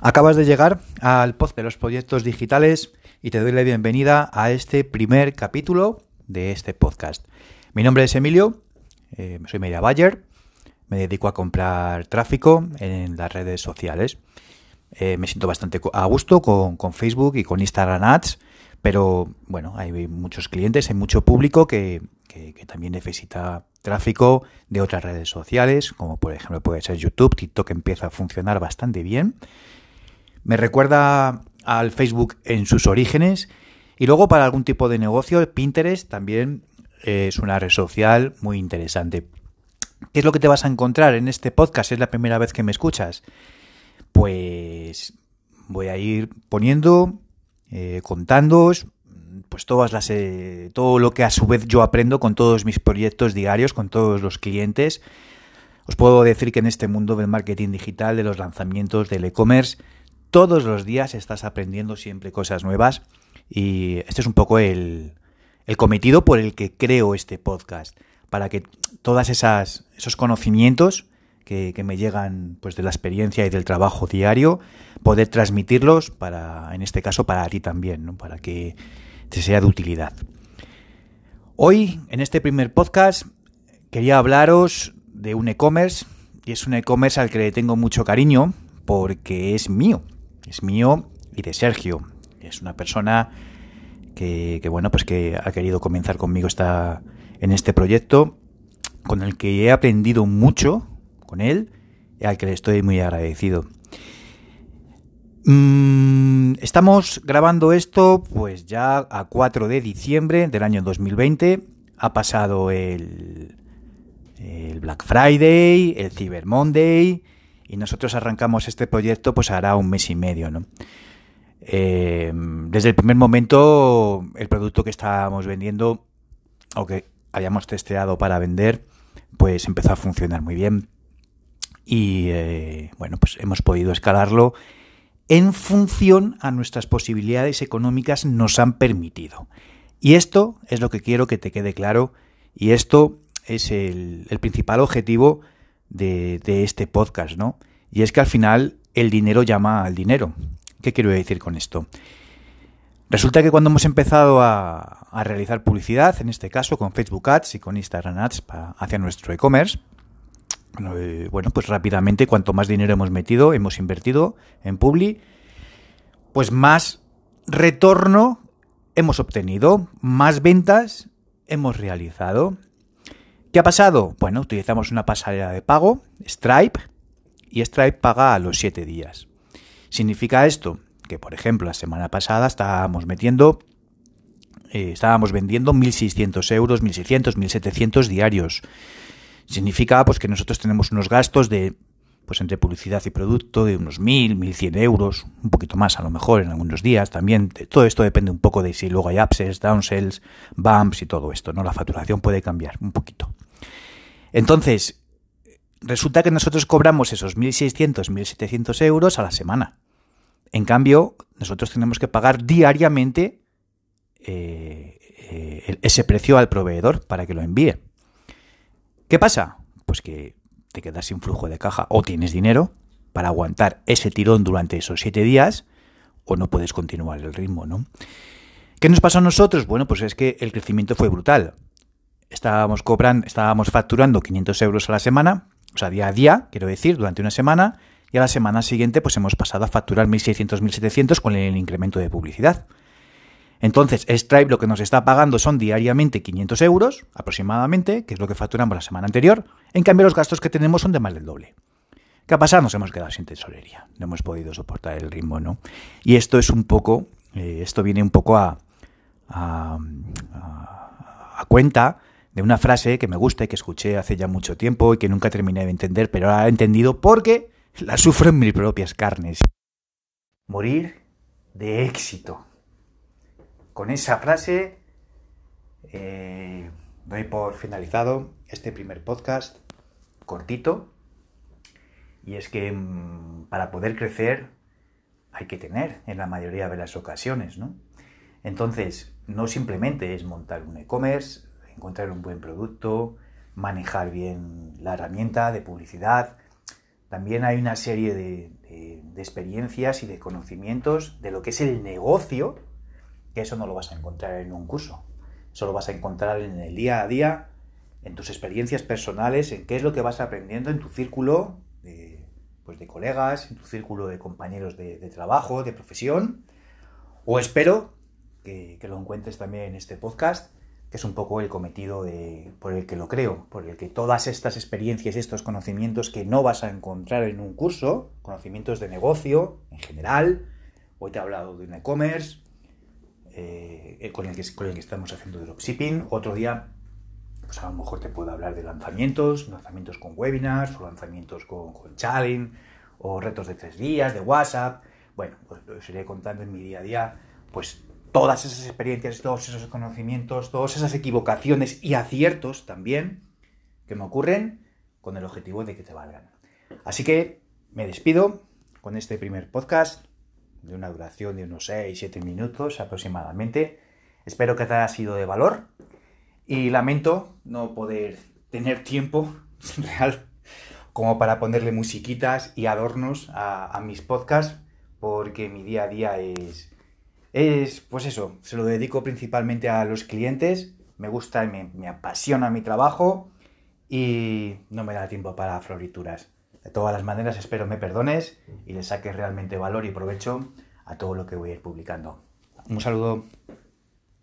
Acabas de llegar al post de los proyectos digitales y te doy la bienvenida a este primer capítulo de este podcast. Mi nombre es Emilio, eh, soy media buyer, me dedico a comprar tráfico en las redes sociales. Eh, me siento bastante a gusto con, Facebook y con Instagram Ads, pero bueno, hay muchos clientes, hay mucho público que, que también necesita tráfico de otras redes sociales, como por ejemplo puede ser YouTube, TikTok empieza a funcionar bastante bien me recuerda al Facebook en sus orígenes. Y luego para algún tipo de negocio, Pinterest también es una red social muy interesante. ¿Qué es lo que te vas a encontrar en este podcast? ¿Es la primera vez que me escuchas? Pues voy a ir poniendo, eh, contándoos, pues todas las, eh, todo lo que a su vez yo aprendo con todos mis proyectos diarios, con todos los clientes. Os puedo decir que en este mundo del marketing digital, de los lanzamientos, del e-commerce, todos los días estás aprendiendo siempre cosas nuevas y este es un poco el, cometido por el que creo este podcast, para que esas esos conocimientos que, me llegan pues de la experiencia y del trabajo diario, poder transmitirlos para, en este caso, para ti también, para que te sea de utilidad. Hoy, en este primer podcast, quería hablaros de un e-commerce, y es un e-commerce al que le tengo mucho cariño, porque es mío es mío y de Sergio. Es una persona que, bueno, pues que ha querido comenzar conmigo esta, en este proyecto, con el que he aprendido mucho con él y al que le estoy muy agradecido. Mm, estamos grabando esto pues ya a 4 de diciembre del año 2020. Ha pasado el, el Black Friday, el Cyber Monday y nosotros arrancamos este proyecto pues hará un mes y medio, ¿no? Eh, desde el primer momento el producto que estábamos vendiendo o que habíamos testeado para vender pues empezó a funcionar muy bien y eh, bueno pues hemos podido escalarlo en función a nuestras posibilidades económicas nos han permitido y esto es lo que quiero que te quede claro y esto es el, el principal objetivo de, este podcast, ¿no? Y es que al final el dinero llama al dinero. ¿Qué quiero decir con esto? Resulta que cuando hemos empezado a, realizar publicidad, en este caso con Facebook Ads y con Instagram Ads hacia nuestro e-commerce, eh, bueno, pues rápidamente cuanto más dinero hemos metido, hemos invertido en Publi, pues más retorno hemos obtenido, más ventas hemos realizado. ¿Qué ha pasado? Bueno, utilizamos una pasarela de pago, Stripe, y Stripe paga a los 7 días. ¿Significa esto? Que, por ejemplo, la semana pasada estábamos metiendo, eh, estábamos vendiendo 1.600 euros, 1.600, 1.700 diarios. Significa pues, que nosotros tenemos unos gastos de, pues entre publicidad y producto, de unos 1.000, 1.100 euros, un poquito más a lo mejor en algunos días. También todo esto depende un poco de si luego hay upsells, downsells, bumps y todo esto. ¿no? La facturación puede cambiar un poquito. Entonces, resulta que nosotros cobramos esos 1.600, 1.700 euros a la semana. En cambio, nosotros tenemos que pagar diariamente eh, eh, ese precio al proveedor para que lo envíe. ¿Qué pasa? Pues que te quedas sin flujo de caja o tienes dinero para aguantar ese tirón durante esos siete días o no puedes continuar el ritmo, ¿no? ¿Qué nos pasó a nosotros? Bueno, pues es que el crecimiento fue brutal estábamos cobrando, estábamos facturando 500 euros a la semana, o sea, día a día, quiero decir, durante una semana, y a la semana siguiente pues hemos pasado a facturar 1.600, 1.700 con el incremento de publicidad. Entonces, Stripe lo que nos está pagando son diariamente 500 euros, aproximadamente, que es lo que facturamos la semana anterior. En cambio, los gastos que tenemos son de más del doble. ¿Qué ha pasado? Nos hemos quedado sin tesorería. No hemos podido soportar el ritmo, ¿no? Y esto es un poco, eh, esto viene un poco a, a, a cuenta de una frase que me gusta y que escuché hace ya mucho tiempo y que nunca terminé de entender, pero ahora he entendido porque la sufro en mis propias carnes. Morir de éxito. Con esa frase eh, doy por finalizado este primer podcast cortito. Y es que mm, para poder crecer hay que tener en la mayoría de las ocasiones, ¿no? Entonces, no simplemente es montar un e-commerce, encontrar un buen producto, manejar bien la herramienta de publicidad. También hay una serie de, de experiencias y de conocimientos de lo que es el negocio, que eso no lo vas a encontrar en un curso. Eso lo vas a encontrar en el día a día, en tus experiencias personales, en qué es lo que vas aprendiendo en tu círculo de, pues de colegas, en tu círculo de compañeros de, trabajo, de profesión. O espero que, que, lo encuentres también en este podcast, que es un poco el cometido de, por el que lo creo, por el que todas estas experiencias, estos conocimientos que no vas a encontrar en un curso, conocimientos de negocio en general, hoy te he hablado de un e-commerce, eh, con, el que, que estamos haciendo dropshipping, otro día pues a lo mejor te puedo hablar de lanzamientos, lanzamientos con webinars, o lanzamientos con, con challenge, o retos de tres días, de WhatsApp. Bueno, pues os iré contando en mi día a día, pues todas esas experiencias, todos esos conocimientos, todas esas equivocaciones y aciertos también que me ocurren con el objetivo de que te valgan. Así que me despido con este primer podcast de una duración de unos 6-7 minutos aproximadamente. Espero que te haya sido de valor y lamento no poder tener tiempo real como para ponerle musiquitas y adornos a, mis podcasts, porque mi día a día es, es, pues eso, se lo dedico principalmente a los clientes, me gusta y me, apasiona mi trabajo y no me da tiempo para florituras. De todas las maneras, espero me perdones y le saques realmente valor y provecho a todo lo que voy a ir publicando. Un saludo.